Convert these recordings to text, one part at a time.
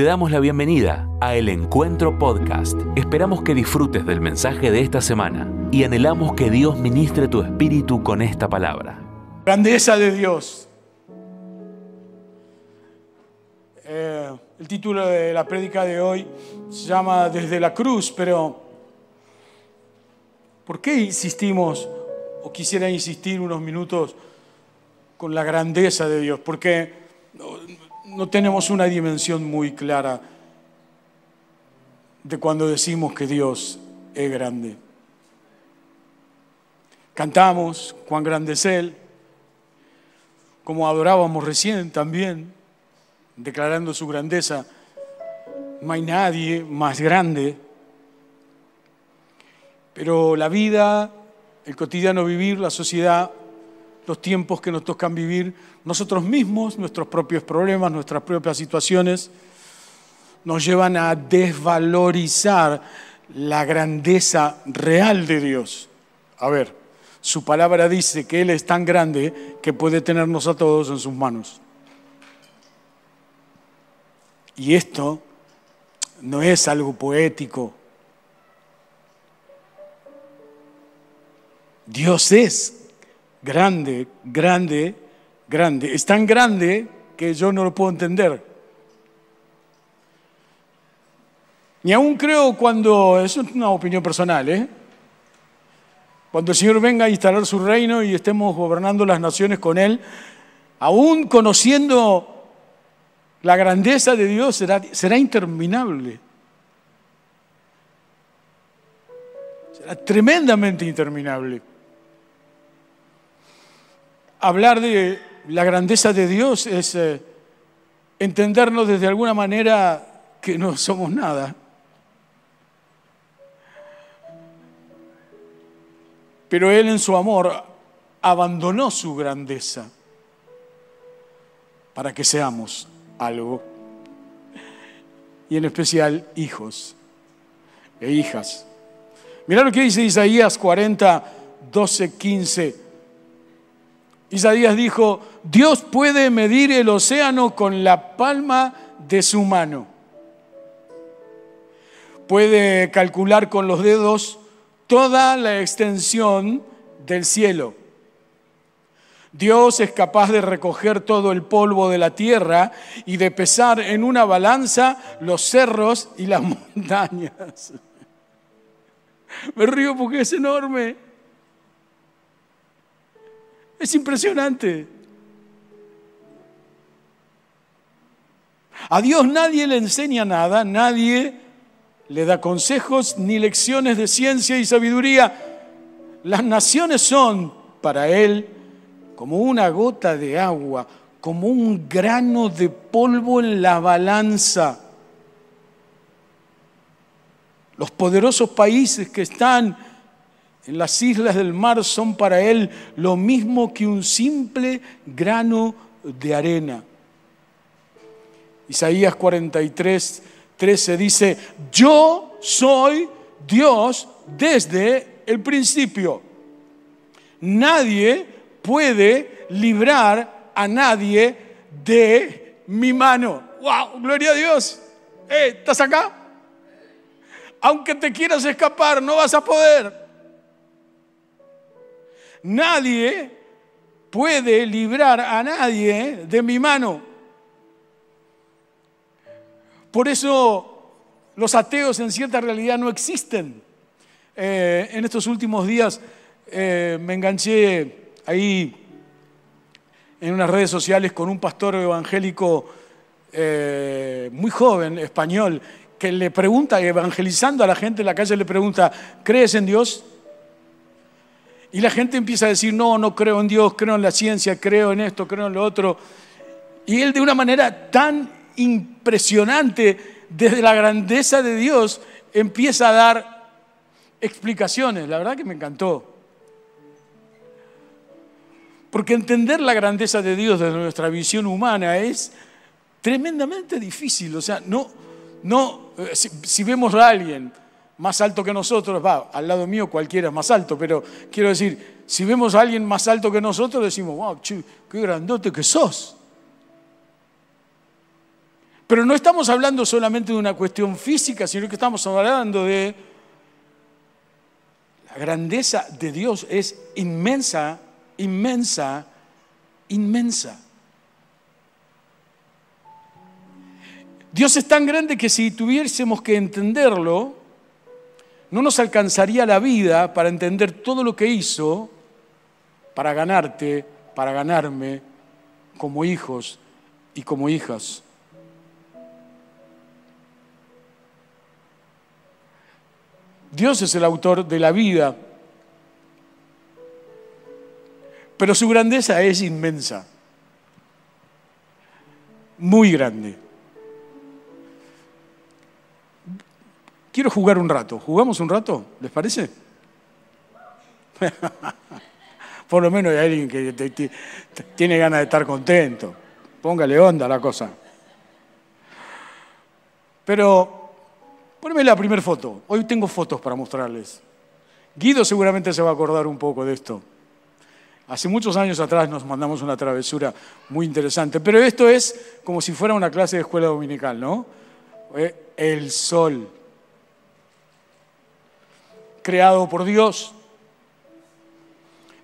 Te damos la bienvenida a El Encuentro Podcast. Esperamos que disfrutes del mensaje de esta semana y anhelamos que Dios ministre tu espíritu con esta palabra. Grandeza de Dios. Eh, el título de la prédica de hoy se llama Desde la cruz, pero ¿por qué insistimos o quisiera insistir unos minutos con la grandeza de Dios? Porque no tenemos una dimensión muy clara de cuando decimos que Dios es grande. Cantamos cuán grande es Él, como adorábamos recién también, declarando su grandeza. No hay nadie más grande, pero la vida, el cotidiano vivir, la sociedad, los tiempos que nos tocan vivir, nosotros mismos, nuestros propios problemas, nuestras propias situaciones, nos llevan a desvalorizar la grandeza real de Dios. A ver, su palabra dice que Él es tan grande que puede tenernos a todos en sus manos. Y esto no es algo poético. Dios es grande, grande, grande. Es tan grande que yo no lo puedo entender. Ni aún creo cuando, eso es una opinión personal, ¿eh? cuando el Señor venga a instalar su reino y estemos gobernando las naciones con Él, aún conociendo la grandeza de Dios será, será interminable. Será tremendamente interminable hablar de la grandeza de Dios es eh, entendernos desde alguna manera que no somos nada. Pero Él en su amor abandonó su grandeza para que seamos algo. Y en especial hijos e hijas. Mira lo que dice Isaías 40, 12, 15. Isaías dijo, Dios puede medir el océano con la palma de su mano. Puede calcular con los dedos toda la extensión del cielo. Dios es capaz de recoger todo el polvo de la tierra y de pesar en una balanza los cerros y las montañas. Me río porque es enorme. Es impresionante. A Dios nadie le enseña nada, nadie le da consejos ni lecciones de ciencia y sabiduría. Las naciones son para Él como una gota de agua, como un grano de polvo en la balanza. Los poderosos países que están las islas del mar son para él lo mismo que un simple grano de arena. Isaías 43, 13 dice, yo soy Dios desde el principio. Nadie puede librar a nadie de mi mano. ¡Wow! Gloria a Dios. Eh, ¿Estás acá? Aunque te quieras escapar, no vas a poder. Nadie puede librar a nadie de mi mano. Por eso los ateos en cierta realidad no existen. Eh, en estos últimos días eh, me enganché ahí en unas redes sociales con un pastor evangélico eh, muy joven, español, que le pregunta, evangelizando a la gente en la calle, le pregunta, ¿crees en Dios? Y la gente empieza a decir, no, no creo en Dios, creo en la ciencia, creo en esto, creo en lo otro. Y él de una manera tan impresionante, desde la grandeza de Dios, empieza a dar explicaciones. La verdad que me encantó. Porque entender la grandeza de Dios desde nuestra visión humana es tremendamente difícil. O sea, no, no, eh, si, si vemos a alguien más alto que nosotros, va, al lado mío cualquiera es más alto, pero quiero decir, si vemos a alguien más alto que nosotros, decimos, wow, qué grandote que sos. Pero no estamos hablando solamente de una cuestión física, sino que estamos hablando de la grandeza de Dios es inmensa, inmensa, inmensa. Dios es tan grande que si tuviésemos que entenderlo, no nos alcanzaría la vida para entender todo lo que hizo para ganarte, para ganarme como hijos y como hijas. Dios es el autor de la vida, pero su grandeza es inmensa, muy grande. Quiero jugar un rato. ¿Jugamos un rato? ¿Les parece? Por lo menos hay alguien que tiene ganas de estar contento. Póngale onda la cosa. Pero, ponme la primera foto. Hoy tengo fotos para mostrarles. Guido seguramente se va a acordar un poco de esto. Hace muchos años atrás nos mandamos una travesura muy interesante, pero esto es como si fuera una clase de escuela dominical, ¿no? Eh, el sol, creado por Dios.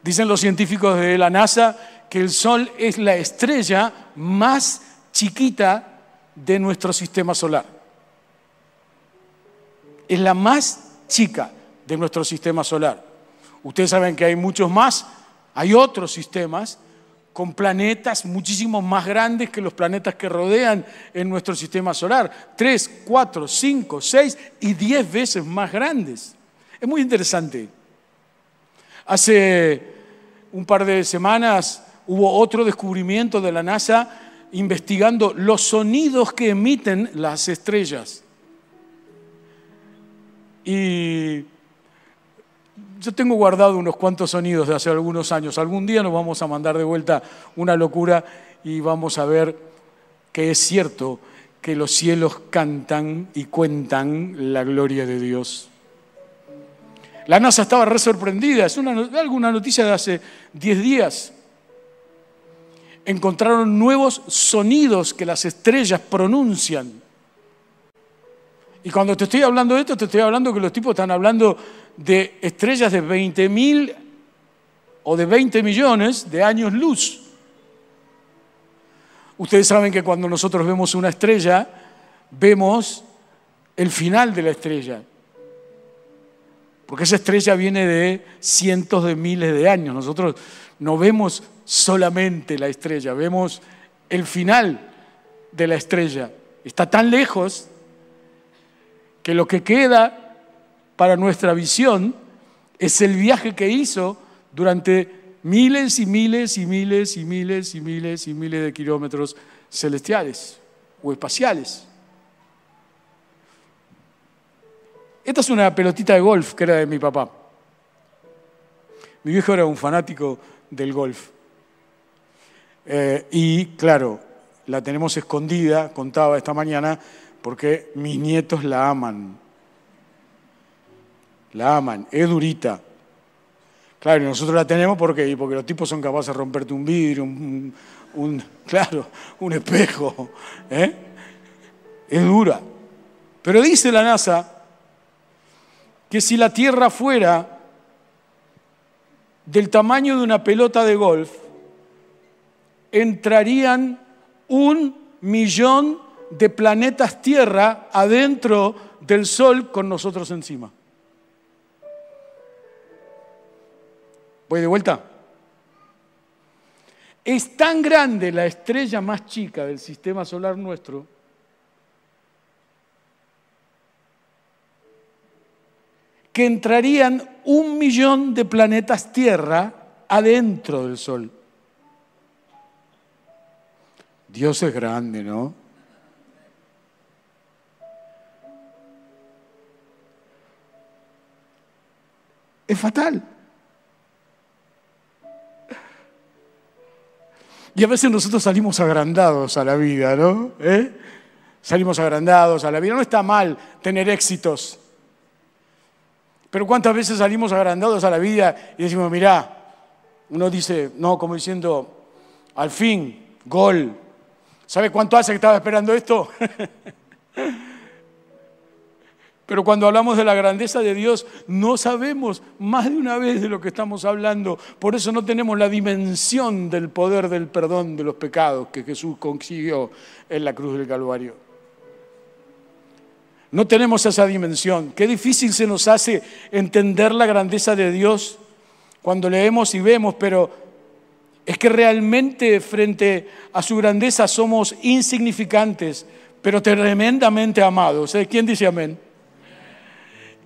Dicen los científicos de la NASA que el Sol es la estrella más chiquita de nuestro sistema solar. Es la más chica de nuestro sistema solar. Ustedes saben que hay muchos más, hay otros sistemas con planetas muchísimo más grandes que los planetas que rodean en nuestro sistema solar. Tres, cuatro, cinco, seis y diez veces más grandes. Es muy interesante. Hace un par de semanas hubo otro descubrimiento de la NASA investigando los sonidos que emiten las estrellas. Y yo tengo guardado unos cuantos sonidos de hace algunos años. Algún día nos vamos a mandar de vuelta una locura y vamos a ver que es cierto que los cielos cantan y cuentan la gloria de Dios. La NASA estaba re sorprendida, es una, alguna noticia de hace 10 días. Encontraron nuevos sonidos que las estrellas pronuncian. Y cuando te estoy hablando de esto, te estoy hablando que los tipos están hablando de estrellas de 20 mil o de 20 millones de años luz. Ustedes saben que cuando nosotros vemos una estrella, vemos el final de la estrella. Porque esa estrella viene de cientos de miles de años. Nosotros no vemos solamente la estrella, vemos el final de la estrella. Está tan lejos que lo que queda para nuestra visión es el viaje que hizo durante miles y miles y miles y miles y miles y miles de kilómetros celestiales o espaciales. Esta es una pelotita de golf que era de mi papá. Mi viejo era un fanático del golf. Eh, y claro, la tenemos escondida, contaba esta mañana, porque mis nietos la aman. La aman, es durita. Claro, y nosotros la tenemos porque, porque los tipos son capaces de romperte un vidrio, un, claro, un espejo. ¿eh? Es dura. Pero dice la NASA que si la Tierra fuera del tamaño de una pelota de golf, entrarían un millón de planetas Tierra adentro del Sol con nosotros encima. ¿Voy de vuelta? Es tan grande la estrella más chica del sistema solar nuestro que entrarían un millón de planetas Tierra adentro del Sol. Dios es grande, ¿no? Es fatal. Y a veces nosotros salimos agrandados a la vida, ¿no? ¿Eh? Salimos agrandados a la vida. No está mal tener éxitos. Pero cuántas veces salimos agrandados a la vida y decimos, mirá, uno dice, no, como diciendo, al fin, gol, ¿Sabe cuánto hace que estaba esperando esto? Pero cuando hablamos de la grandeza de Dios, no sabemos más de una vez de lo que estamos hablando. Por eso no tenemos la dimensión del poder del perdón de los pecados que Jesús consiguió en la cruz del Calvario. No tenemos esa dimensión. Qué difícil se nos hace entender la grandeza de Dios cuando leemos y vemos, pero es que realmente frente a su grandeza somos insignificantes, pero tremendamente amados. ¿Eh? ¿Quién dice amén?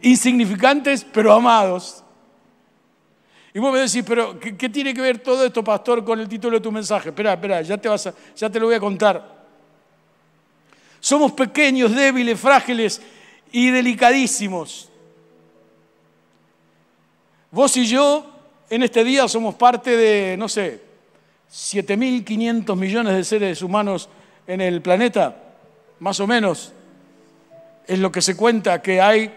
insignificantes pero amados. Y vos me decís, pero ¿qué, tiene que ver todo esto, pastor, con el título de tu mensaje? Espera, espera, ya te, vas ya te lo voy a contar. Somos pequeños, débiles, frágiles y delicadísimos. Vos y yo en este día somos parte de, no sé, 7.500 millones de seres humanos en el planeta, más o menos. Es lo que se cuenta que hay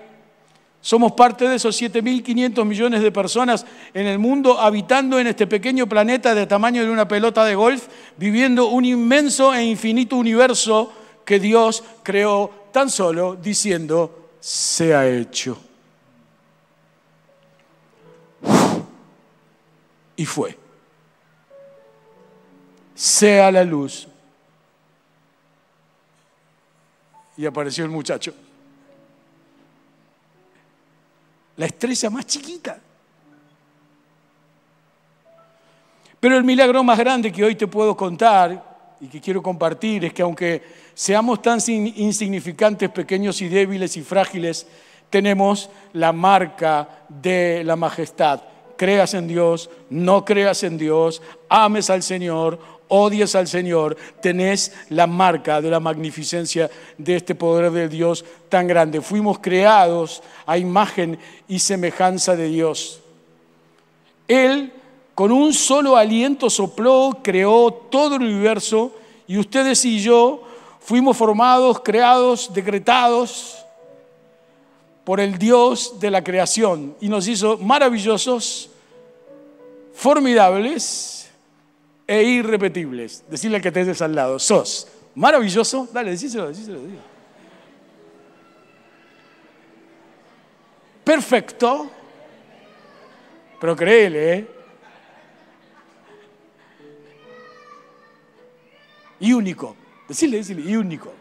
somos parte de esos 7.500 millones de personas en el mundo habitando en este pequeño planeta de tamaño de una pelota de golf, viviendo un inmenso e infinito universo que Dios creó tan solo diciendo, se ha hecho. Y fue. Sea la luz. Y apareció el muchacho. la estrella más chiquita. Pero el milagro más grande que hoy te puedo contar y que quiero compartir es que aunque seamos tan insignificantes, pequeños y débiles y frágiles, tenemos la marca de la majestad. Creas en Dios, no creas en Dios, ames al Señor odies al Señor, tenés la marca de la magnificencia de este poder de Dios tan grande. Fuimos creados a imagen y semejanza de Dios. Él con un solo aliento sopló, creó todo el universo y ustedes y yo fuimos formados, creados, decretados por el Dios de la creación y nos hizo maravillosos, formidables e irrepetibles. Decirle que estés al lado, sos maravilloso. Dale, decíselo, decíselo. Perfecto. Pero créele, ¿eh? Y único. Decirle, decirle, y único.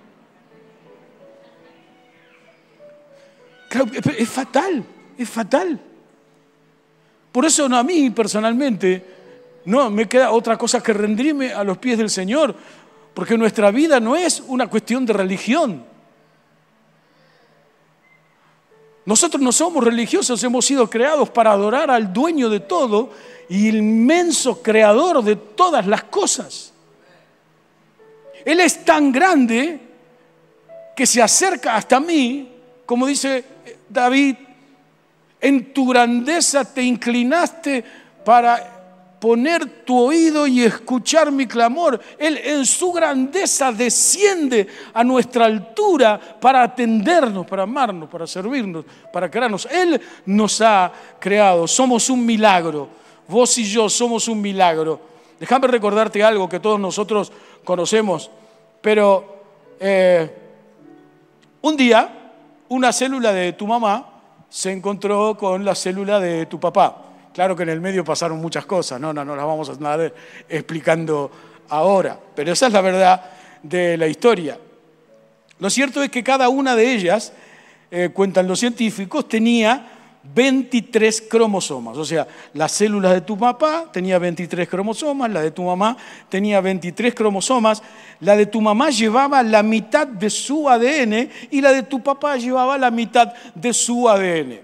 es fatal, es fatal. Por eso no, a mí personalmente no, me queda otra cosa que rendirme a los pies del Señor, porque nuestra vida no es una cuestión de religión. Nosotros no somos religiosos, hemos sido creados para adorar al dueño de todo y inmenso creador de todas las cosas. Él es tan grande que se acerca hasta mí, como dice David, en tu grandeza te inclinaste para poner tu oído y escuchar mi clamor. Él en su grandeza desciende a nuestra altura para atendernos, para amarnos, para servirnos, para crearnos. Él nos ha creado, somos un milagro. Vos y yo somos un milagro. Déjame recordarte algo que todos nosotros conocemos, pero eh, un día una célula de tu mamá se encontró con la célula de tu papá. Claro que en el medio pasaron muchas cosas, no, no, no las vamos a estar explicando ahora, pero esa es la verdad de la historia. Lo cierto es que cada una de ellas, eh, cuentan los científicos, tenía 23 cromosomas. O sea, las células de tu papá tenía 23 cromosomas, la de tu mamá tenía 23 cromosomas, la de tu mamá llevaba la mitad de su ADN y la de tu papá llevaba la mitad de su ADN.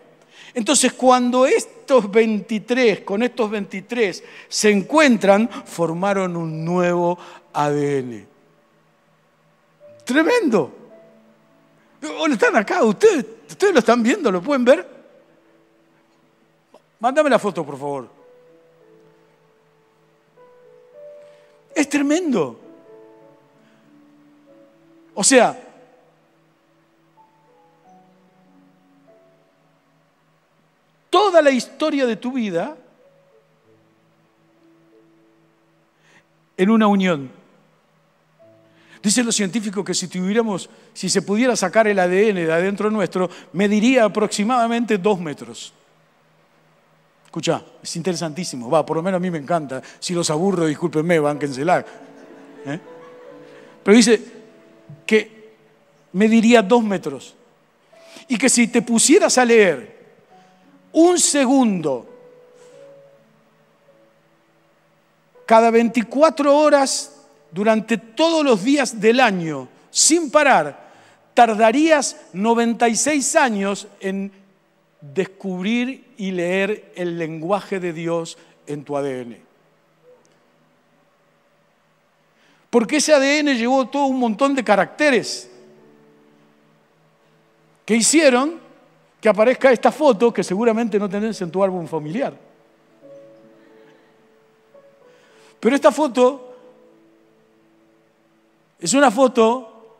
Entonces, cuando estos 23, con estos 23 se encuentran, formaron un nuevo ADN. Tremendo. están acá? ¿Ustedes, ¿Ustedes lo están viendo? ¿Lo pueden ver? Mándame la foto, por favor. Es tremendo. O sea, toda la historia de tu vida en una unión. Dicen los científicos que si tuviéramos, si se pudiera sacar el ADN de adentro nuestro, mediría aproximadamente dos metros. Escucha, es interesantísimo. Va, por lo menos a mí me encanta. Si los aburro, discúlpenme, bánquensela. ¿Eh? Pero dice que mediría dos metros. Y que si te pusieras a leer un segundo cada 24 horas durante todos los días del año, sin parar, tardarías 96 años en descubrir y leer el lenguaje de Dios en tu ADN. Porque ese ADN llevó todo un montón de caracteres que hicieron que aparezca esta foto que seguramente no tenés en tu álbum familiar. Pero esta foto es una foto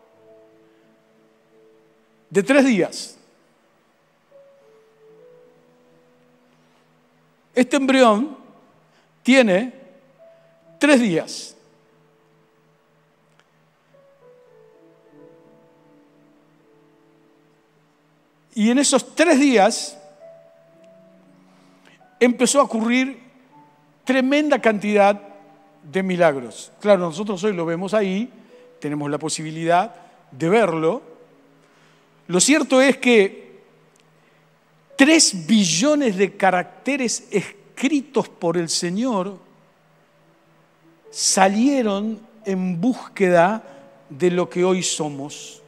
de tres días. Este embrión tiene tres días. Y en esos tres días empezó a ocurrir tremenda cantidad de milagros. Claro, nosotros hoy lo vemos ahí, tenemos la posibilidad de verlo. Lo cierto es que tres billones de caracteres escritos por el Señor salieron en búsqueda de lo que hoy somos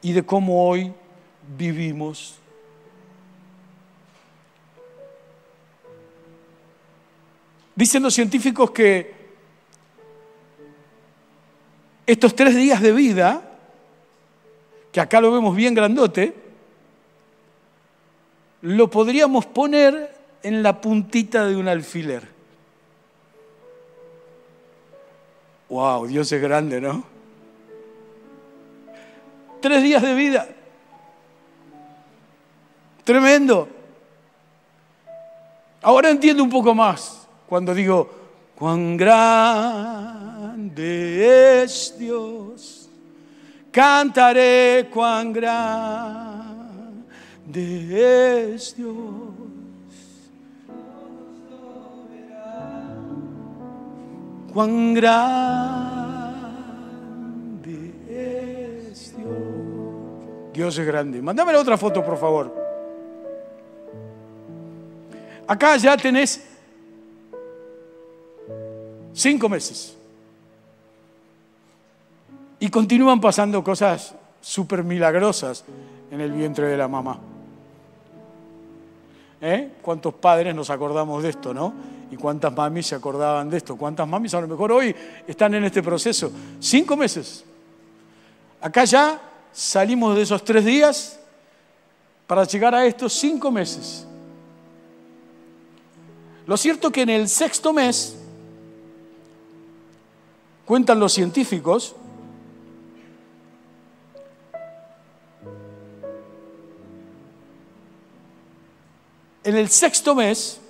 y de cómo hoy vivimos. Dicen los científicos que estos tres días de vida, que acá lo vemos bien grandote, lo podríamos poner en la puntita de un alfiler. ¡Wow! Dios es grande, ¿no? Tres días de vida. Tremendo. Ahora entiendo un poco más cuando digo, cuán grande es Dios. Cantaré cuán grande es Dios. Cuán grande es Dios. Dios es grande. Mándame la otra foto, por favor. Acá ya tenés cinco meses. Y continúan pasando cosas súper milagrosas en el vientre de la mamá. ¿Eh? ¿Cuántos padres nos acordamos de esto, no? ¿Y cuántas mamis se acordaban de esto? ¿Cuántas mamis a lo mejor hoy están en este proceso? Cinco meses. Acá ya salimos de esos tres días para llegar a estos cinco meses. Lo cierto que en el sexto mes, cuentan los científicos, en el sexto mes,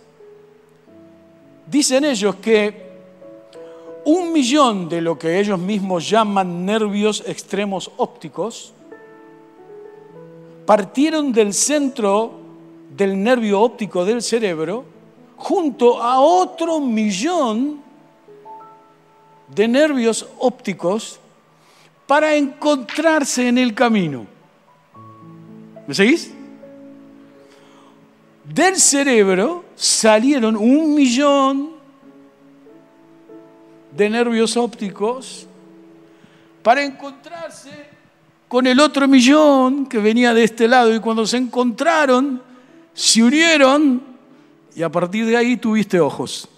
dicen ellos que un millón de lo que ellos mismos llaman nervios extremos ópticos partieron del centro del nervio óptico del cerebro junto a otro millón de nervios ópticos para encontrarse en el camino. ¿Me seguís? Del cerebro salieron un millón de nervios ópticos para encontrarse con el otro millón que venía de este lado y cuando se encontraron, se unieron y a partir de ahí tuviste ojos.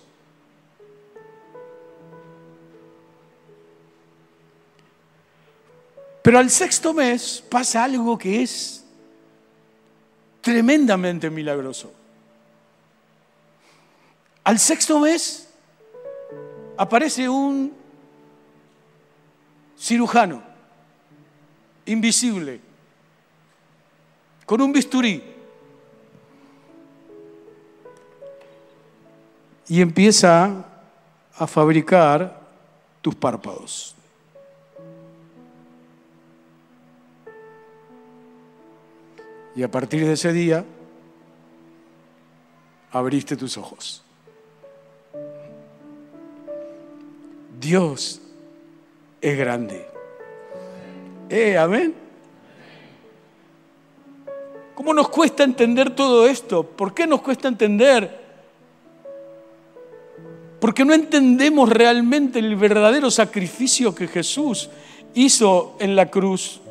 Pero al sexto mes pasa algo que es tremendamente milagroso. Al sexto mes aparece un cirujano invisible con un bisturí y empieza a fabricar tus párpados. Y a partir de ese día, abriste tus ojos. Dios es grande. Eh, amén. ¿Cómo nos cuesta entender todo esto? ¿Por qué nos cuesta entender? Porque no entendemos realmente el verdadero sacrificio que Jesús hizo en la cruz.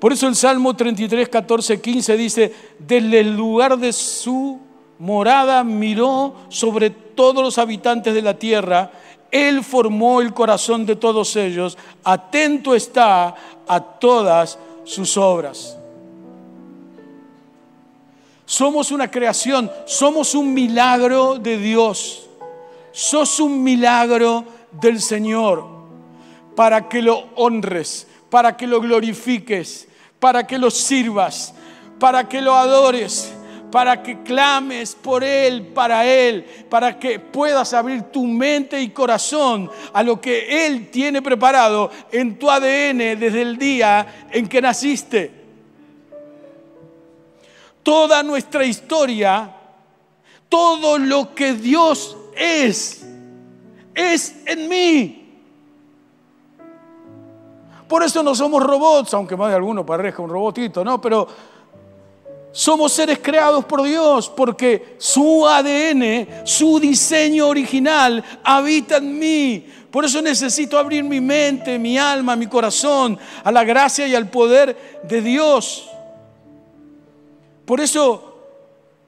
Por eso el Salmo 33, 14, 15 dice, desde el lugar de su morada miró sobre todos los habitantes de la tierra, Él formó el corazón de todos ellos, atento está a todas sus obras. Somos una creación, somos un milagro de Dios, sos un milagro del Señor, para que lo honres, para que lo glorifiques, para que lo sirvas, para que lo adores, para que clames por Él, para Él, para que puedas abrir tu mente y corazón a lo que Él tiene preparado en tu ADN desde el día en que naciste. Toda nuestra historia, todo lo que Dios es, es en mí. Por eso no somos robots, aunque más de alguno parezca un robotito, ¿no? Pero somos seres creados por Dios porque su ADN, su diseño original habita en mí. Por eso necesito abrir mi mente, mi alma, mi corazón a la gracia y al poder de Dios. Por eso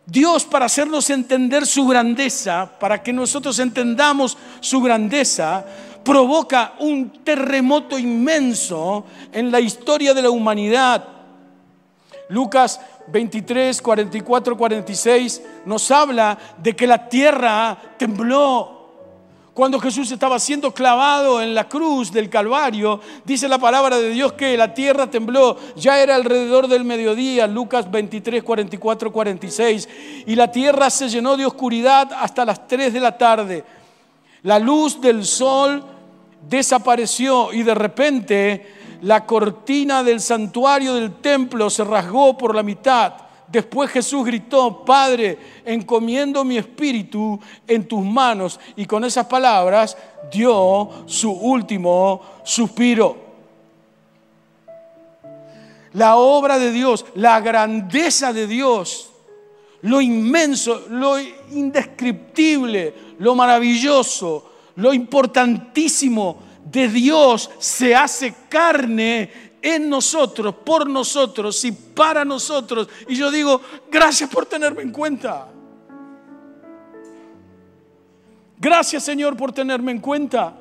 Dios, para hacernos entender su grandeza, para que nosotros entendamos su grandeza, provoca un terremoto inmenso en la historia de la humanidad. Lucas 23, 44, 46 nos habla de que la tierra tembló. Cuando Jesús estaba siendo clavado en la cruz del Calvario, dice la palabra de Dios que la tierra tembló. Ya era alrededor del mediodía, Lucas 23, 44, 46. Y la tierra se llenó de oscuridad hasta las 3 de la tarde. La luz del sol desapareció y de repente la cortina del santuario del templo se rasgó por la mitad. Después Jesús gritó, Padre, encomiendo mi espíritu en tus manos. Y con esas palabras dio su último suspiro. La obra de Dios, la grandeza de Dios, lo inmenso, lo indescriptible, lo maravilloso, lo importantísimo de Dios se hace carne en nosotros, por nosotros y para nosotros. Y yo digo, gracias por tenerme en cuenta. Gracias Señor por tenerme en cuenta.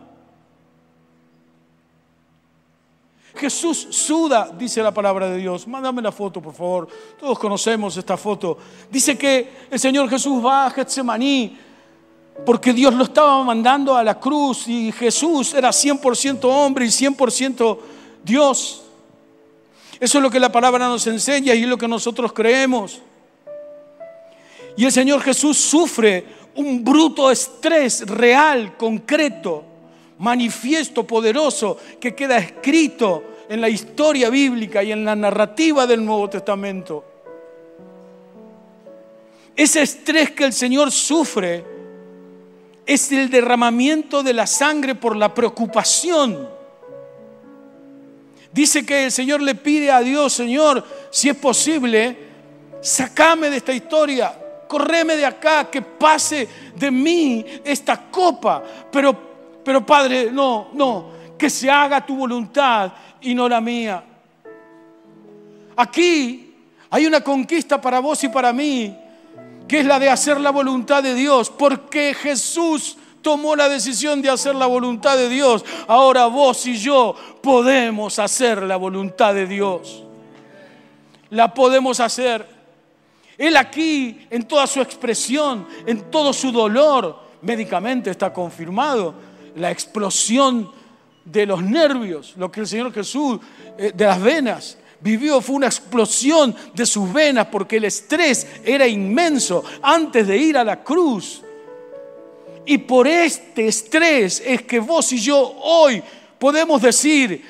Jesús suda, dice la palabra de Dios. Mándame la foto, por favor. Todos conocemos esta foto. Dice que el Señor Jesús va a Getsemaní porque Dios lo estaba mandando a la cruz y Jesús era 100% hombre y 100% Dios. Eso es lo que la palabra nos enseña y es lo que nosotros creemos. Y el Señor Jesús sufre un bruto estrés real, concreto, manifiesto, poderoso, que queda escrito en la historia bíblica y en la narrativa del Nuevo Testamento. Ese estrés que el Señor sufre es el derramamiento de la sangre por la preocupación. Dice que el Señor le pide a Dios, Señor, si es posible, sacame de esta historia, correme de acá, que pase de mí esta copa. Pero, pero Padre, no, no, que se haga tu voluntad y no la mía. Aquí hay una conquista para vos y para mí que es la de hacer la voluntad de Dios, porque Jesús tomó la decisión de hacer la voluntad de Dios. Ahora vos y yo podemos hacer la voluntad de Dios. La podemos hacer. Él aquí, en toda su expresión, en todo su dolor, médicamente está confirmado, la explosión de los nervios, lo que el Señor Jesús, eh, de las venas, vivió fue una explosión de sus venas porque el estrés era inmenso antes de ir a la cruz. Y por este estrés es que vos y yo hoy podemos decir,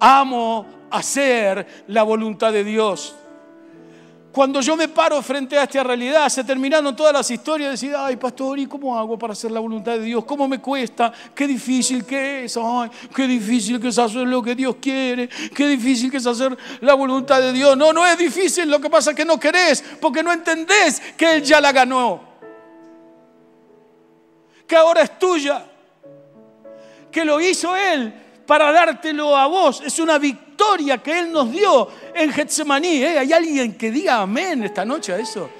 amo hacer la voluntad de Dios. Cuando yo me paro frente a esta realidad, se terminaron todas las historias de decir, ay, pastor, ¿y cómo hago para hacer la voluntad de Dios? ¿Cómo me cuesta? Qué difícil que es, ay, qué difícil que es hacer lo que Dios quiere, qué difícil que es hacer la voluntad de Dios. No, no es difícil, lo que pasa es que no querés, porque no entendés que Él ya la ganó, que ahora es tuya, que lo hizo Él para dártelo a vos. Es una victoria victoria que Él nos dio en Getsemaní. ¿eh? ¿Hay alguien que diga amén esta noche a eso?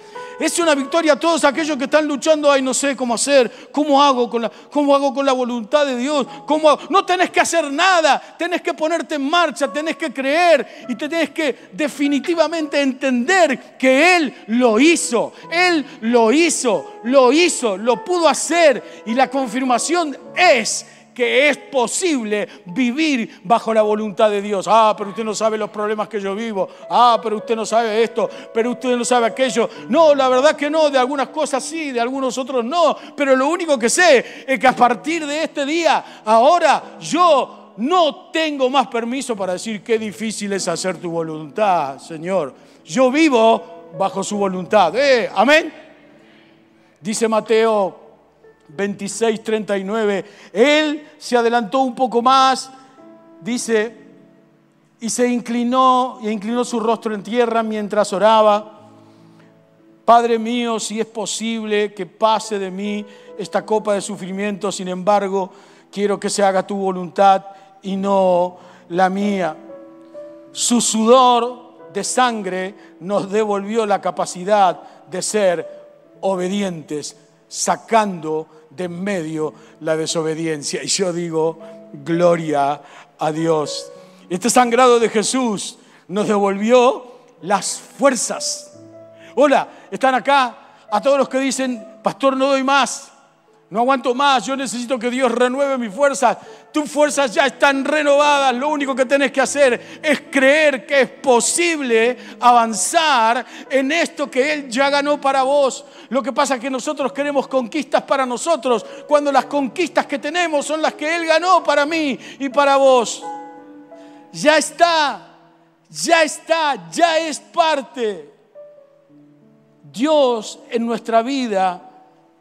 Es una victoria a todos aquellos que están luchando, ay, no sé cómo hacer, cómo hago con la, cómo hago con la voluntad de Dios, cómo no tenés que hacer nada, tenés que ponerte en marcha, tenés que creer y tenés que definitivamente entender que Él lo hizo, Él lo hizo, lo hizo, lo pudo hacer y la confirmación es que es posible vivir bajo la voluntad de Dios. Ah, pero usted no sabe los problemas que yo vivo. Ah, pero usted no sabe esto, pero usted no sabe aquello. No, la verdad que no, de algunas cosas sí, de algunos otros no. Pero lo único que sé es que a partir de este día, ahora yo no tengo más permiso para decir qué difícil es hacer tu voluntad, Señor. Yo vivo bajo su voluntad. ¿Eh? Amén. Dice Mateo 26, 39. Él se adelantó un poco más, dice, y se inclinó y inclinó su rostro en tierra mientras oraba. Padre mío, si es posible que pase de mí esta copa de sufrimiento, sin embargo, quiero que se haga tu voluntad y no la mía. Su sudor de sangre nos devolvió la capacidad de ser obedientes, sacando de en medio la desobediencia. Y yo digo, gloria a Dios. Este sangrado de Jesús nos devolvió las fuerzas. Hola, están acá a todos los que dicen, pastor, no doy más. No aguanto más, yo necesito que Dios renueve mis fuerzas. Tus fuerzas ya están renovadas. Lo único que tenés que hacer es creer que es posible avanzar en esto que Él ya ganó para vos. Lo que pasa es que nosotros queremos conquistas para nosotros, cuando las conquistas que tenemos son las que Él ganó para mí y para vos. Ya está, ya está, ya es parte. Dios en nuestra vida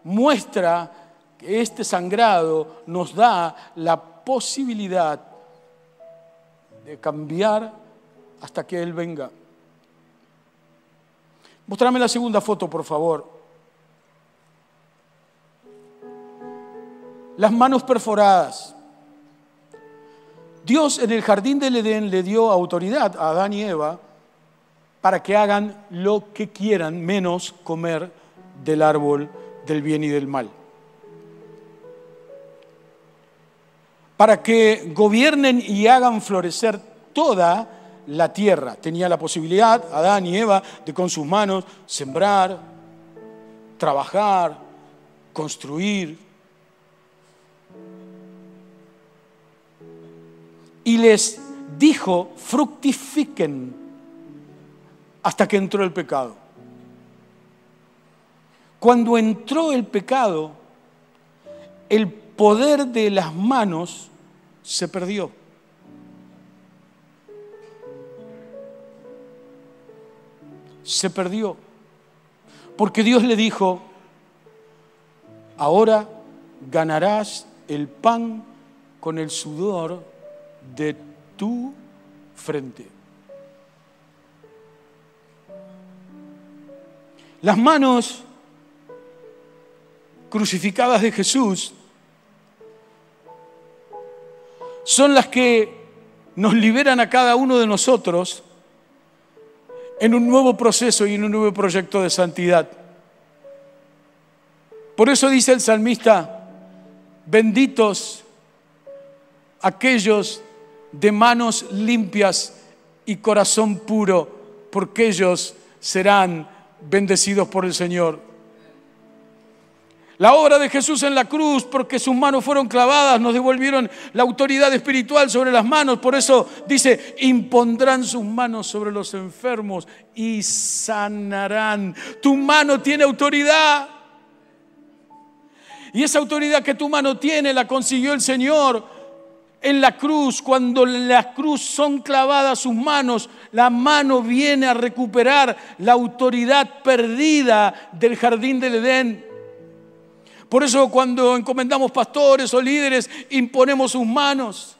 muestra este sangrado nos da la posibilidad de cambiar hasta que Él venga. Mostrame la segunda foto, por favor. Las manos perforadas. Dios en el jardín del Edén le dio autoridad a Adán y Eva para que hagan lo que quieran, menos comer del árbol del bien y del mal. Para que gobiernen y hagan florecer toda la tierra. Tenía la posibilidad, Adán y Eva, de con sus manos sembrar, trabajar, construir. Y les dijo, fructifiquen hasta que entró el pecado. Cuando entró el pecado, el poder de las manos se perdió. Se perdió. Porque Dios le dijo, ahora ganarás el pan con el sudor de tu frente. Las manos crucificadas de Jesús son las que nos liberan a cada uno de nosotros en un nuevo proceso y en un nuevo proyecto de santidad. Por eso dice el salmista, benditos aquellos de manos limpias y corazón puro, porque ellos serán bendecidos por el Señor. La obra de Jesús en la cruz, porque sus manos fueron clavadas, nos devolvieron la autoridad espiritual sobre las manos. Por eso dice, impondrán sus manos sobre los enfermos y sanarán. Tu mano tiene autoridad. Y esa autoridad que tu mano tiene la consiguió el Señor en la cruz, cuando la cruz son clavadas sus manos, la mano viene a recuperar la autoridad perdida del jardín del Edén. Por eso cuando encomendamos pastores o líderes, imponemos sus manos.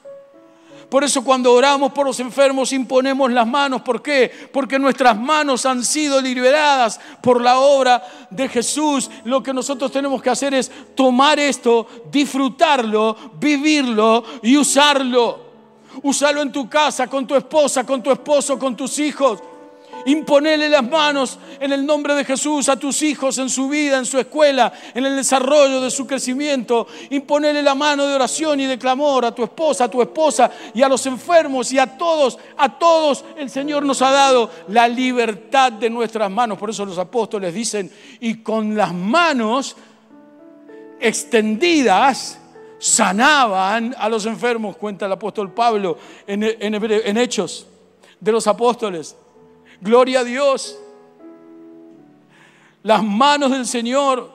Por eso cuando oramos por los enfermos imponemos las manos. ¿Por qué? Porque nuestras manos han sido liberadas por la obra de Jesús. Lo que nosotros tenemos que hacer es tomar esto, disfrutarlo, vivirlo y usarlo. Usarlo en tu casa, con tu esposa, con tu esposo, con tus hijos. Imponele las manos en el nombre de Jesús a tus hijos en su vida, en su escuela, en el desarrollo de su crecimiento. Imponele la mano de oración y de clamor a tu esposa, a tu esposa y a los enfermos y a todos, a todos el Señor nos ha dado la libertad de nuestras manos. Por eso los apóstoles dicen, y con las manos extendidas, sanaban a los enfermos, cuenta el apóstol Pablo en, en, Hechos de los apóstoles. Gloria a Dios. Las manos del Señor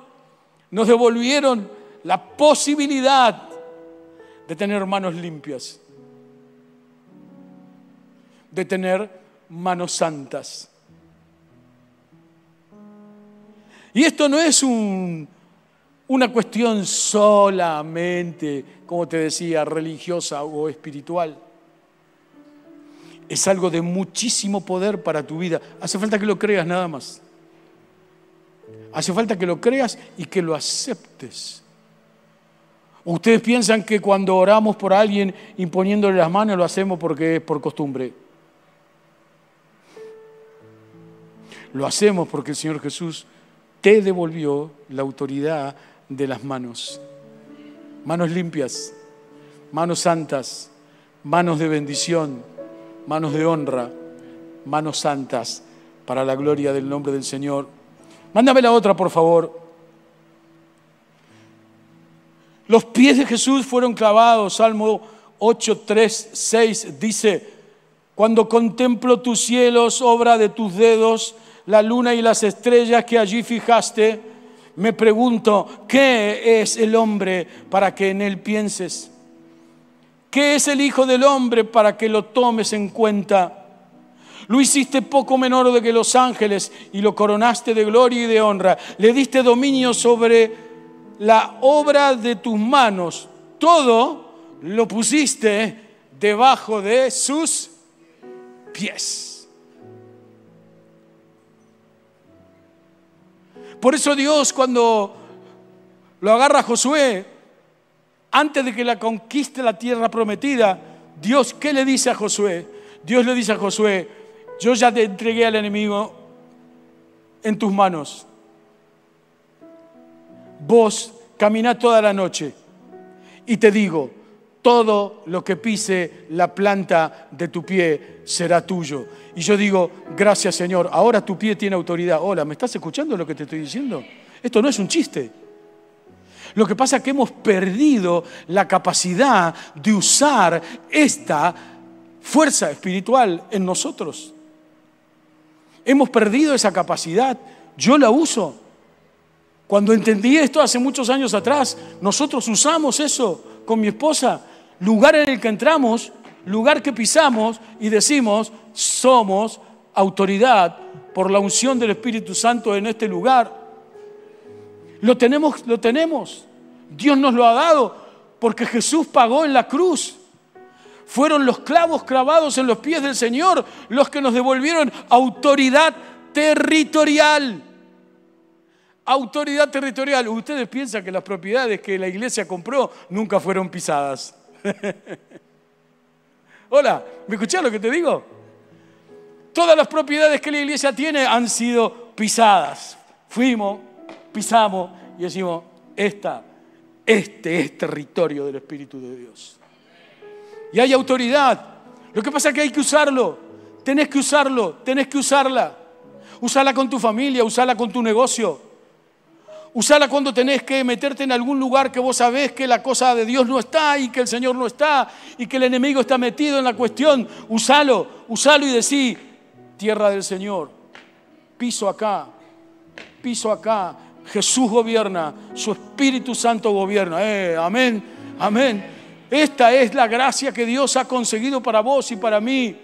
nos devolvieron la posibilidad de tener manos limpias, de tener manos santas. Y esto no es una cuestión solamente, como te decía, religiosa o espiritual es algo de muchísimo poder para tu vida. Hace falta que lo creas nada más. Hace falta que lo creas y que lo aceptes. Ustedes piensan que cuando oramos por alguien imponiéndole las manos lo hacemos porque es por costumbre. Lo hacemos porque el Señor Jesús te devolvió la autoridad de las manos. Manos limpias, manos santas, manos de bendición, manos de honra, manos santas, para la gloria del nombre del Señor. Mándame la otra, por favor. Los pies de Jesús fueron clavados, Salmo 8, 3, 6 dice, cuando contemplo tus cielos, obra de tus dedos, la luna y las estrellas que allí fijaste, me pregunto, ¿qué es el hombre para que en él pienses? ¿Qué es el Hijo del Hombre para que lo tomes en cuenta? Lo hiciste poco menor de que los ángeles y lo coronaste de gloria y de honra. Le diste dominio sobre la obra de tus manos. Todo lo pusiste debajo de sus pies. Por eso Dios cuando lo agarra a Josué, antes de que la conquiste la tierra prometida, Dios, ¿qué le dice a Josué? Dios le dice a Josué, yo ya te entregué al enemigo en tus manos. Vos camina toda la noche y te digo, todo lo que pise la planta de tu pie será tuyo. Y yo digo, gracias Señor, ahora tu pie tiene autoridad. Hola, ¿me estás escuchando lo que te estoy diciendo? Esto no es un chiste. Lo que pasa es que hemos perdido la capacidad de usar esta fuerza espiritual en nosotros. Hemos perdido esa capacidad. Yo la uso. Cuando entendí esto hace muchos años atrás, nosotros usamos eso con mi esposa. Lugar en el que entramos, lugar que pisamos y decimos, somos autoridad por la unción del Espíritu Santo en este lugar. Lo tenemos, lo tenemos. Dios nos lo ha dado porque Jesús pagó en la cruz. Fueron los clavos clavados en los pies del Señor los que nos devolvieron autoridad territorial. Autoridad territorial. Ustedes piensan que las propiedades que la iglesia compró nunca fueron pisadas. Hola, ¿me escuchás lo que te digo? Todas las propiedades que la iglesia tiene han sido pisadas. Fuimos, pisamos y decimos, esta, este es territorio del Espíritu de Dios. Y hay autoridad. Lo que pasa es que hay que usarlo. Tenés que usarlo, tenés que usarla. Usala con tu familia, usala con tu negocio. Usala cuando tenés que meterte en algún lugar que vos sabés que la cosa de Dios no está y que el Señor no está y que el enemigo está metido en la cuestión. Usalo, usalo y decí, tierra del Señor, piso acá, piso acá, Jesús gobierna, su Espíritu Santo gobierna. Eh, amén, amén. Esta es la gracia que Dios ha conseguido para vos y para mí.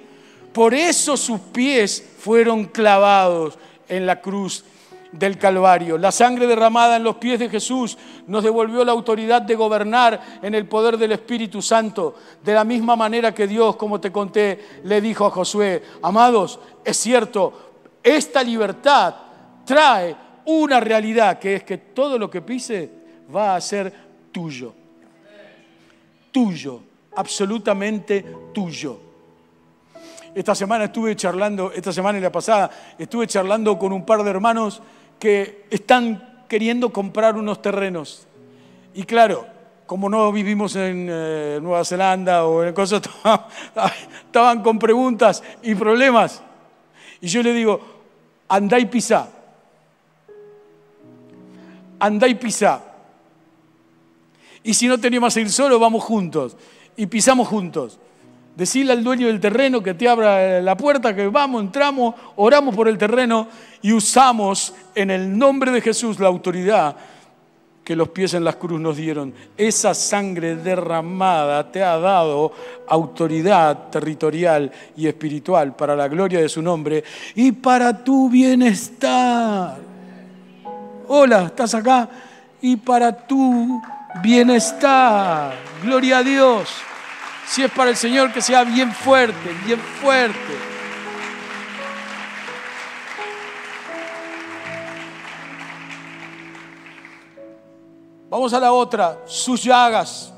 Por eso sus pies fueron clavados en la cruz del Calvario. La sangre derramada en los pies de Jesús nos devolvió la autoridad de gobernar en el poder del Espíritu Santo. De la misma manera que Dios, como te conté, le dijo a Josué, amados, es cierto, esta libertad trae una realidad que es que todo lo que pise va a ser tuyo tuyo, absolutamente tuyo. Esta semana estuve charlando, esta semana y la pasada, estuve charlando con un par de hermanos que están queriendo comprar unos terrenos. Y claro, como no vivimos en eh, Nueva Zelanda o en cosas, estaban con preguntas y problemas. Y yo le digo, andá y pisá. Andá y pisá. Y si no tenemos que ir solo, vamos juntos y pisamos juntos. Decirle al dueño del terreno que te abra la puerta, que vamos, entramos, oramos por el terreno y usamos en el nombre de Jesús la autoridad que los pies en la cruz nos dieron. Esa sangre derramada te ha dado autoridad territorial y espiritual para la gloria de su nombre y para tu bienestar. Hola, ¿estás acá? Y para tu bienestar. Gloria a Dios. Si es para el Señor, que sea bien fuerte, bien fuerte. Vamos a la otra, sus llagas.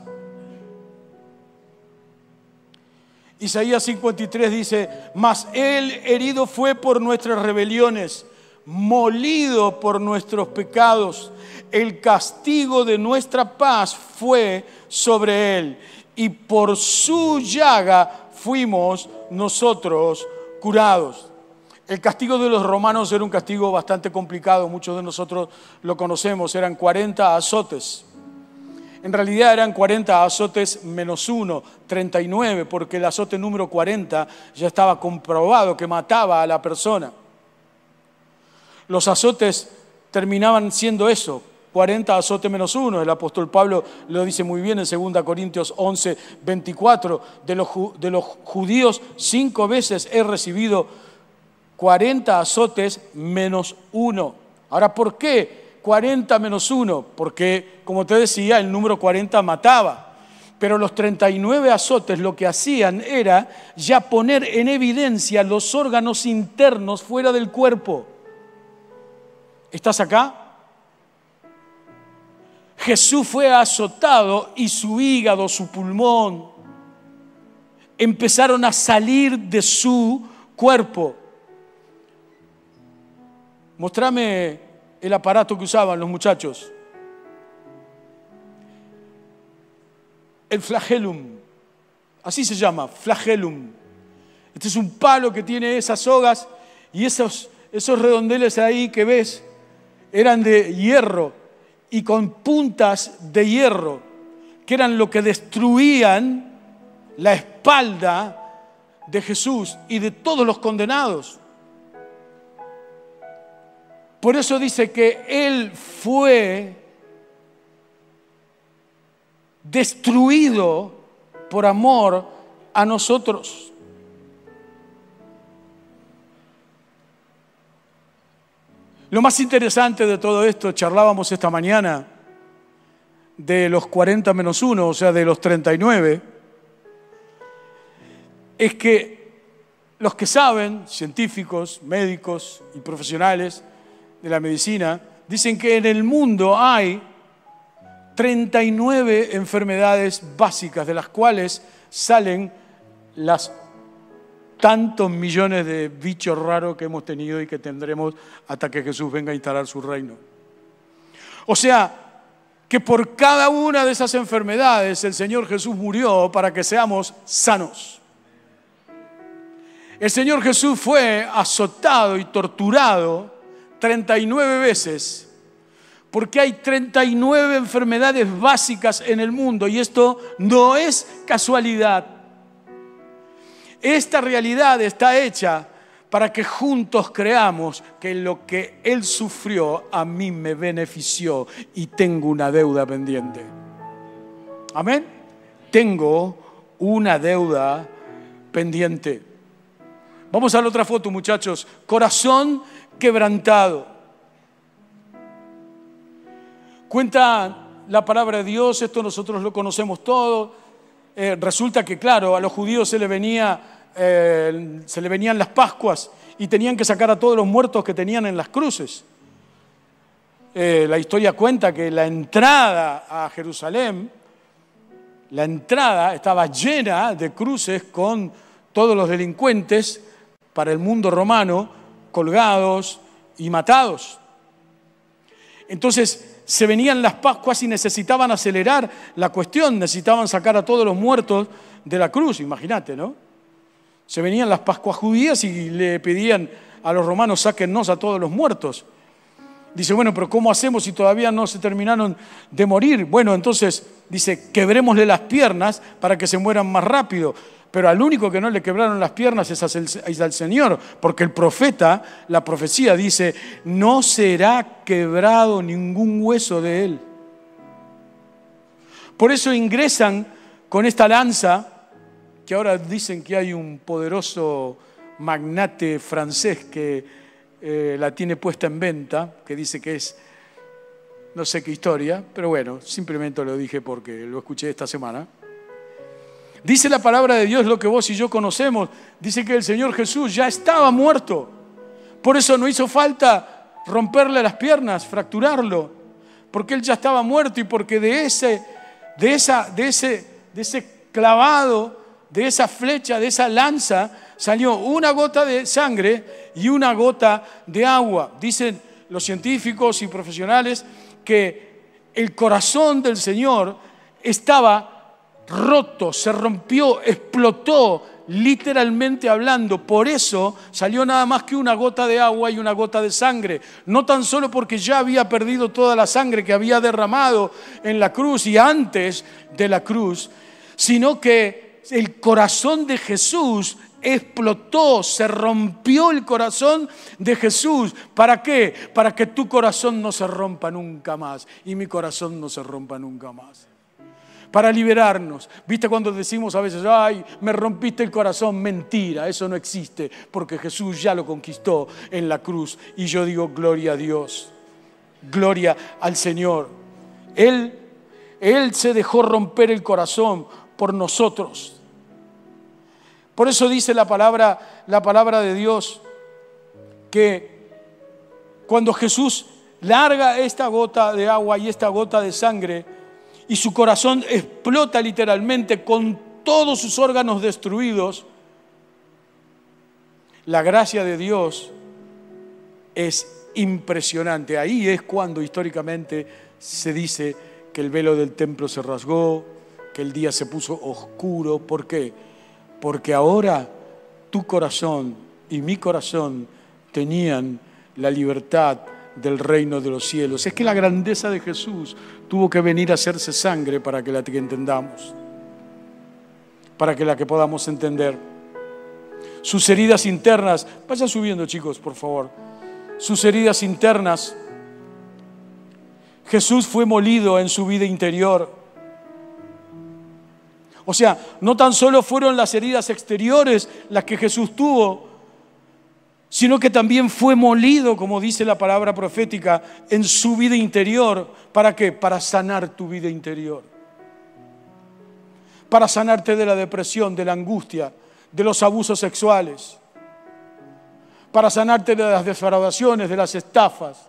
Isaías 53 dice, mas él herido fue por nuestras rebeliones, molido por nuestros pecados el castigo de nuestra paz fue sobre él y por su llaga fuimos nosotros curados. El castigo de los romanos era un castigo bastante complicado, muchos de nosotros lo conocemos, eran 40 azotes. En realidad eran 40 azotes menos uno, 39, porque el azote número 40 ya estaba comprobado que mataba a la persona. Los azotes terminaban siendo eso, 40 azote menos uno. El apóstol Pablo lo dice muy bien en 2 Corintios 11, 24. De los, de los judíos cinco veces he recibido 40 azotes menos uno. Ahora, ¿por qué 40 menos uno? Porque, como te decía, el número 40 mataba. Pero los 39 azotes lo que hacían era ya poner en evidencia los órganos internos fuera del cuerpo. ¿Estás acá? Jesús fue azotado y su hígado, su pulmón, empezaron a salir de su cuerpo. Mostrame el aparato que usaban los muchachos. El flagellum, así se llama, flagellum. Este es un palo que tiene esas sogas y esos, esos redondeles ahí que ves eran de hierro y con puntas de hierro, que eran lo que destruían la espalda de Jesús y de todos los condenados. Por eso dice que Él fue destruido por amor a nosotros. Lo más interesante de todo esto, charlábamos esta mañana de los 40 menos 1, o sea, de los 39, es que los que saben, científicos, médicos y profesionales de la medicina, dicen que en el mundo hay 39 enfermedades básicas, de las cuales salen las tantos millones de bichos raros que hemos tenido y que tendremos hasta que Jesús venga a instalar su reino. O sea, que por cada una de esas enfermedades el Señor Jesús murió para que seamos sanos. El Señor Jesús fue azotado y torturado 39 veces porque hay 39 enfermedades básicas en el mundo y esto no es casualidad. Esta realidad está hecha para que juntos creamos que lo que Él sufrió a mí me benefició y tengo una deuda pendiente. Amén. tengo una deuda pendiente. Vamos a la otra foto, muchachos. Corazón quebrantado. Cuenta la palabra de Dios, esto nosotros lo conocemos todo. Eh, resulta que, claro, a los judíos se, le venía, eh, se venían las Pascuas y tenían que sacar a todos los muertos que tenían en las cruces. Eh, la historia cuenta que la entrada a Jerusalén, la entrada estaba llena de cruces con todos los delincuentes para el mundo romano, colgados y matados. Entonces se venían las Pascuas y necesitaban acelerar la cuestión, necesitaban sacar a todos los muertos de la cruz, imagínate, ¿no? Se venían las Pascuas judías y le pedían a los romanos, sáquennos a todos los muertos. Dice, bueno, pero ¿cómo hacemos si todavía no se terminaron de morir? Bueno, entonces dice, quebrémosle las piernas para que se mueran más rápido. Pero al único que no le quebraron las piernas es al Señor, porque el profeta, la profecía dice, no será quebrado ningún hueso de él. Por eso ingresan con esta lanza, que ahora dicen que hay un poderoso magnate francés que eh, la tiene puesta en venta, que dice que es no sé qué historia, pero bueno, simplemente lo dije porque lo escuché esta semana. Dice la palabra de Dios lo que vos y yo conocemos. Dice que el Señor Jesús ya estaba muerto. Por eso no hizo falta romperle las piernas, fracturarlo, porque él ya estaba muerto y porque de ese, de esa, de ese, de ese clavado, de esa flecha, de esa lanza, salió una gota de sangre y una gota de agua. Dicen los científicos y profesionales que el corazón del Señor estaba roto, se rompió, explotó, literalmente hablando. Por eso salió nada más que una gota de agua y una gota de sangre. No tan solo porque ya había perdido toda la sangre que había derramado en la cruz y antes de la cruz, sino que el corazón de Jesús explotó, se rompió el corazón de Jesús. ¿Para qué? Para que tu corazón no se rompa nunca más y mi corazón no se rompa nunca más para liberarnos. ¿Viste cuando decimos a veces, ay, me rompiste el corazón? Mentira, eso no existe, porque Jesús ya lo conquistó en la cruz. Y yo digo, gloria a Dios, gloria al Señor. Él, Él se dejó romper el corazón por nosotros. Por eso dice la palabra, la palabra de Dios que cuando Jesús larga esta gota de agua y esta gota de sangre, y su corazón explota literalmente con todos sus órganos destruidos, la gracia de Dios es impresionante. Ahí es cuando históricamente se dice que el velo del templo se rasgó, que el día se puso oscuro. ¿Por qué? Porque ahora tu corazón y mi corazón tenían la libertad del reino de los cielos. Es que la grandeza de Jesús tuvo que venir a hacerse sangre para que la entendamos, para que la que podamos entender. Sus heridas internas, vayan subiendo chicos, por favor. Sus heridas internas, Jesús fue molido en su vida interior. O sea, no tan solo fueron las heridas exteriores las que Jesús tuvo, sino que también fue molido, como dice la palabra profética, en su vida interior. ¿Para qué? Para sanar tu vida interior. Para sanarte de la depresión, de la angustia, de los abusos sexuales. Para sanarte de las defraudaciones, de las estafas,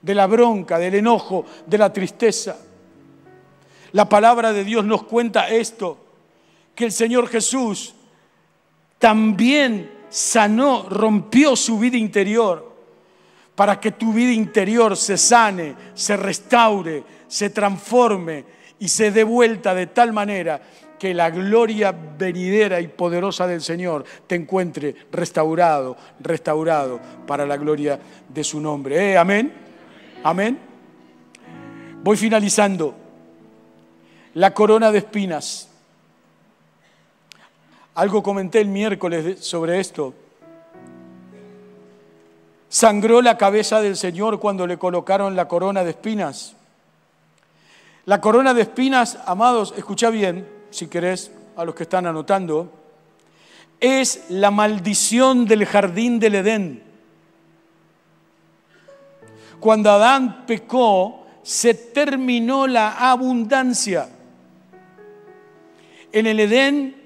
de la bronca, del enojo, de la tristeza. La palabra de Dios nos cuenta esto, que el Señor Jesús también sanó, rompió su vida interior para que tu vida interior se sane, se restaure, se transforme y se dé vuelta de tal manera que la gloria venidera y poderosa del Señor te encuentre restaurado, restaurado para la gloria de su nombre. ¿Eh? Amén. Amén. Voy finalizando. La corona de espinas. Algo comenté el miércoles sobre esto. Sangró la cabeza del Señor cuando le colocaron la corona de espinas. La corona de espinas, amados, escucha bien, si querés, a los que están anotando, es la maldición del jardín del Edén. Cuando Adán pecó, se terminó la abundancia. En el Edén,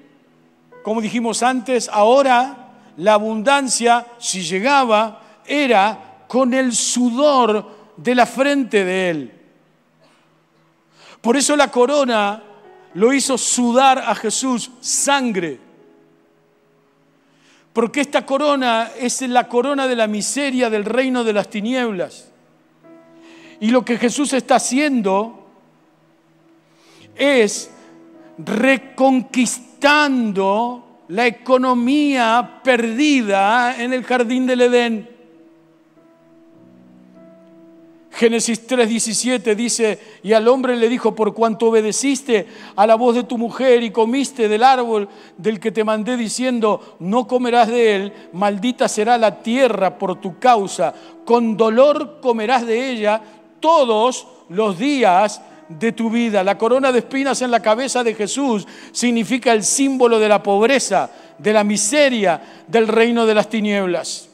como dijimos antes, ahora la abundancia, si llegaba, era con el sudor de la frente de él. Por eso la corona lo hizo sudar a Jesús sangre. Porque esta corona es la corona de la miseria del reino de las tinieblas. Y lo que Jesús está haciendo es la economía perdida en el jardín del Edén. Génesis 3:17 dice, y al hombre le dijo, por cuanto obedeciste a la voz de tu mujer y comiste del árbol del que te mandé diciendo, no comerás de él, maldita será la tierra por tu causa, con dolor comerás de ella todos los días de tu vida. La corona de espinas en la cabeza de Jesús significa el símbolo de la pobreza, de la miseria del reino de las tinieblas.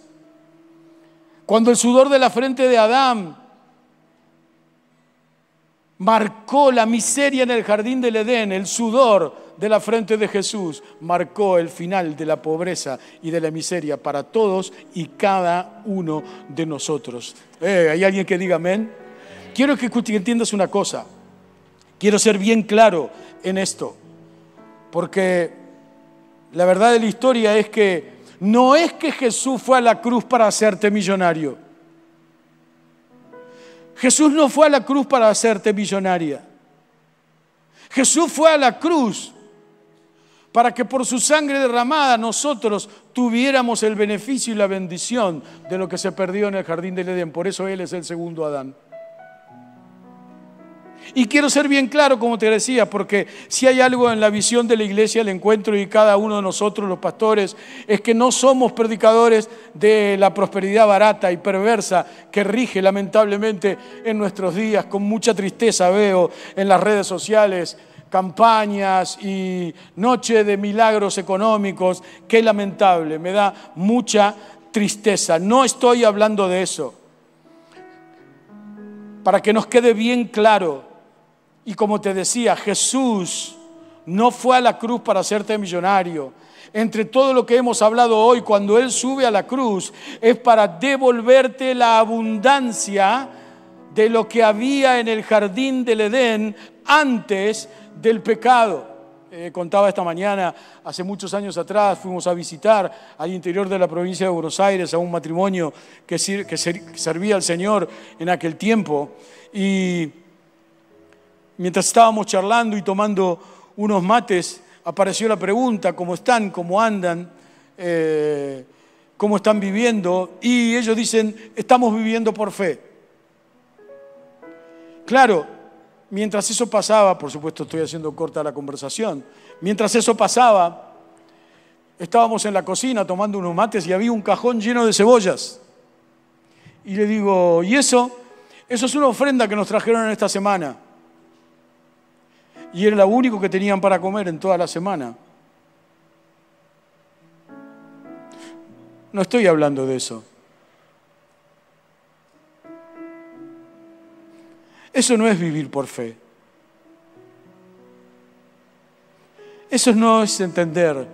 Cuando el sudor de la frente de Adán marcó la miseria en el jardín del Edén, el sudor de la frente de Jesús, marcó el final de la pobreza y de la miseria para todos y cada uno de nosotros. Eh, ¿Hay alguien que diga amén? Quiero que entiendas una cosa. Quiero ser bien claro en esto, porque la verdad de la historia es que no es que Jesús fue a la cruz para hacerte millonario. Jesús no fue a la cruz para hacerte millonaria. Jesús fue a la cruz para que por su sangre derramada nosotros tuviéramos el beneficio y la bendición de lo que se perdió en el jardín del Edén. Por eso Él es el segundo Adán. Y quiero ser bien claro, como te decía, porque si hay algo en la visión de la iglesia, el encuentro y cada uno de nosotros, los pastores, es que no somos predicadores de la prosperidad barata y perversa que rige lamentablemente en nuestros días. Con mucha tristeza veo en las redes sociales campañas y noche de milagros económicos. Qué lamentable, me da mucha tristeza. No estoy hablando de eso. Para que nos quede bien claro, y como te decía, Jesús no fue a la cruz para hacerte millonario. Entre todo lo que hemos hablado hoy, cuando Él sube a la cruz, es para devolverte la abundancia de lo que había en el jardín del Edén antes del pecado. Eh, contaba esta mañana, hace muchos años atrás, fuimos a visitar al interior de la provincia de Buenos Aires a un matrimonio que, que servía al Señor en aquel tiempo. Y mientras estábamos charlando y tomando unos mates, apareció la pregunta, ¿cómo están? ¿Cómo andan? Eh, ¿Cómo están viviendo? Y ellos dicen, estamos viviendo por fe. Claro, mientras eso pasaba, por supuesto estoy haciendo corta la conversación, mientras eso pasaba, estábamos en la cocina tomando unos mates y había un cajón lleno de cebollas. Y le digo, ¿y eso? Eso es una ofrenda que nos trajeron en esta semana y era lo único que tenían para comer en toda la semana. No estoy hablando de eso. Eso no es vivir por fe. Eso no es entender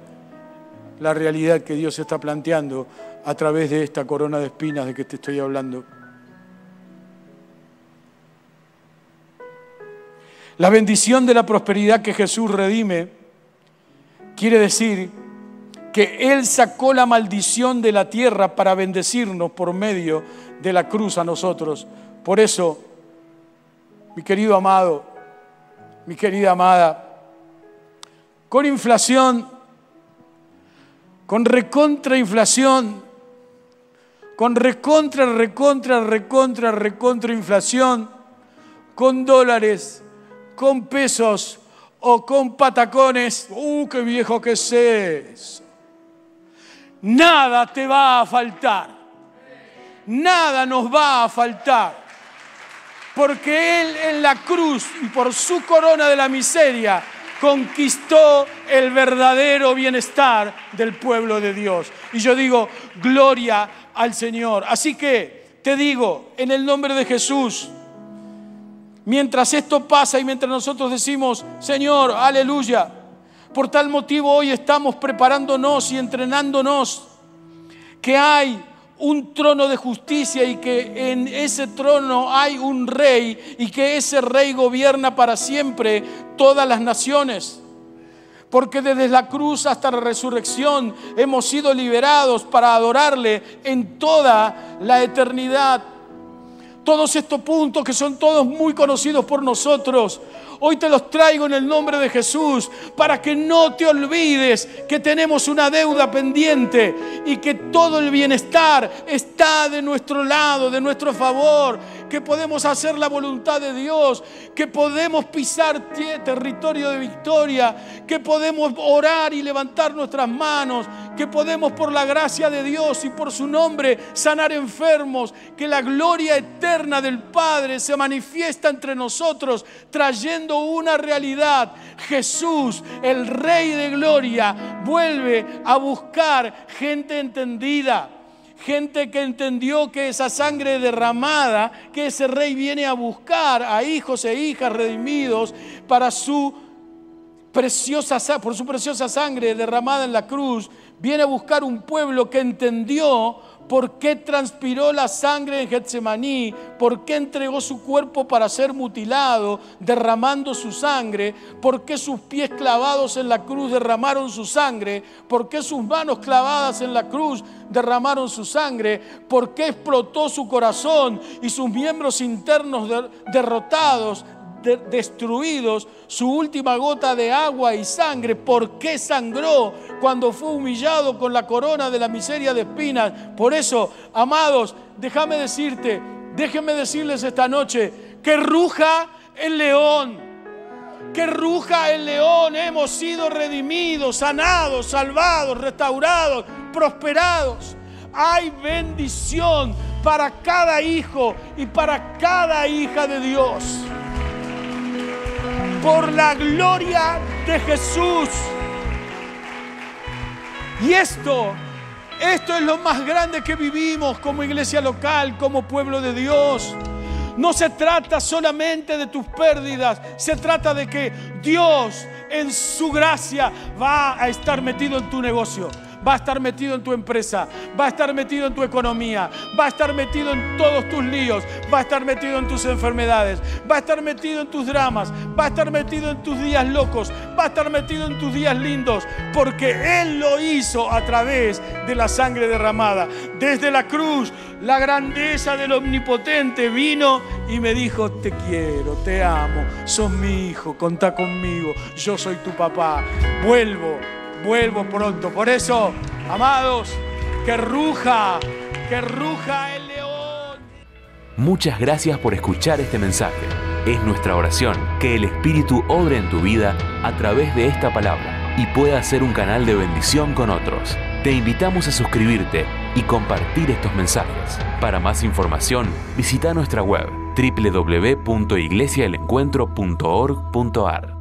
la realidad que Dios está planteando a través de esta corona de espinas de que te estoy hablando. La bendición de la prosperidad que Jesús redime quiere decir que Él sacó la maldición de la tierra para bendecirnos por medio de la cruz a nosotros. Por eso, mi querido amado, mi querida amada, con inflación, con recontrainflación, con recontra, recontra, recontra, recontra inflación, con dólares, con pesos o con patacones, ¡uh, qué viejo que es! Nada te va a faltar. Nada nos va a faltar. porque Él en la cruz y por su corona de la miseria conquistó el verdadero bienestar del pueblo de Dios. Y yo digo, gloria al Señor. Así que te digo, en el nombre de Jesús, mientras esto pasa y mientras nosotros decimos, Señor, aleluya, por tal motivo hoy estamos preparándonos y entrenándonos, que hay un trono de justicia y que en ese trono hay un rey y que ese rey gobierna para siempre todas las naciones. Porque desde la cruz hasta la resurrección hemos sido liberados para adorarle en toda la eternidad. Todos estos puntos que son todos muy conocidos por nosotros, Hoy te los traigo en el nombre de Jesús para que no te olvides que tenemos una deuda pendiente y que todo el bienestar está de nuestro lado, de nuestro favor, que podemos hacer la voluntad de Dios, que podemos pisar territorio de victoria, que podemos orar y levantar nuestras manos, que podemos por la gracia de Dios y por su nombre sanar enfermos, que la gloria eterna del Padre se manifiesta entre nosotros trayendo una realidad. Jesús, el Rey de Gloria, vuelve a buscar gente entendida. Gente que entendió que esa sangre derramada, que ese rey viene a buscar a hijos e hijas redimidos para su preciosa, por su preciosa sangre derramada en la cruz, viene a buscar un pueblo que entendió por qué transpiró la sangre en Getsemaní, por qué entregó su cuerpo para ser mutilado, derramando su sangre, por qué sus pies clavados en la cruz derramaron su sangre, por qué sus manos clavadas en la cruz derramaron su sangre, por qué explotó su corazón y sus miembros internos derrotados destruidos su última gota de agua y sangre. ¿Por qué sangró cuando fue humillado con la corona de la miseria de espinas? Por eso, amados, déjame decirte, déjenme decirles esta noche, que ruja el león. Que ruja el león, hemos sido redimidos, sanados, salvados, restaurados, prosperados. Hay bendición para cada hijo y para cada hija de Dios por la gloria de Jesús. Y esto, esto es lo más grande que vivimos como iglesia local, como pueblo de Dios. No se trata solamente de tus pérdidas, se trata de que Dios en su gracia va a estar metido en tu negocio va a estar metido en tu empresa, va a estar metido en tu economía, va a estar metido en todos tus líos, va a estar metido en tus enfermedades, va a estar metido en tus dramas, va a estar metido en tus días locos, va a estar metido en tus días lindos, porque Él lo hizo a través de la sangre derramada. Desde la cruz, la grandeza del omnipotente vino y me dijo, te quiero, te amo, sos mi hijo, contá conmigo, yo soy tu papá, vuelvo vuelvo pronto. Por eso, amados, que ruja, que ruja el león. Muchas gracias por escuchar este mensaje. Es nuestra oración que el Espíritu obre en tu vida a través de esta palabra y pueda ser un canal de bendición con otros. Te invitamos a suscribirte y compartir estos mensajes. Para más información, visita nuestra web www.iglesiaelencuentro.org.ar.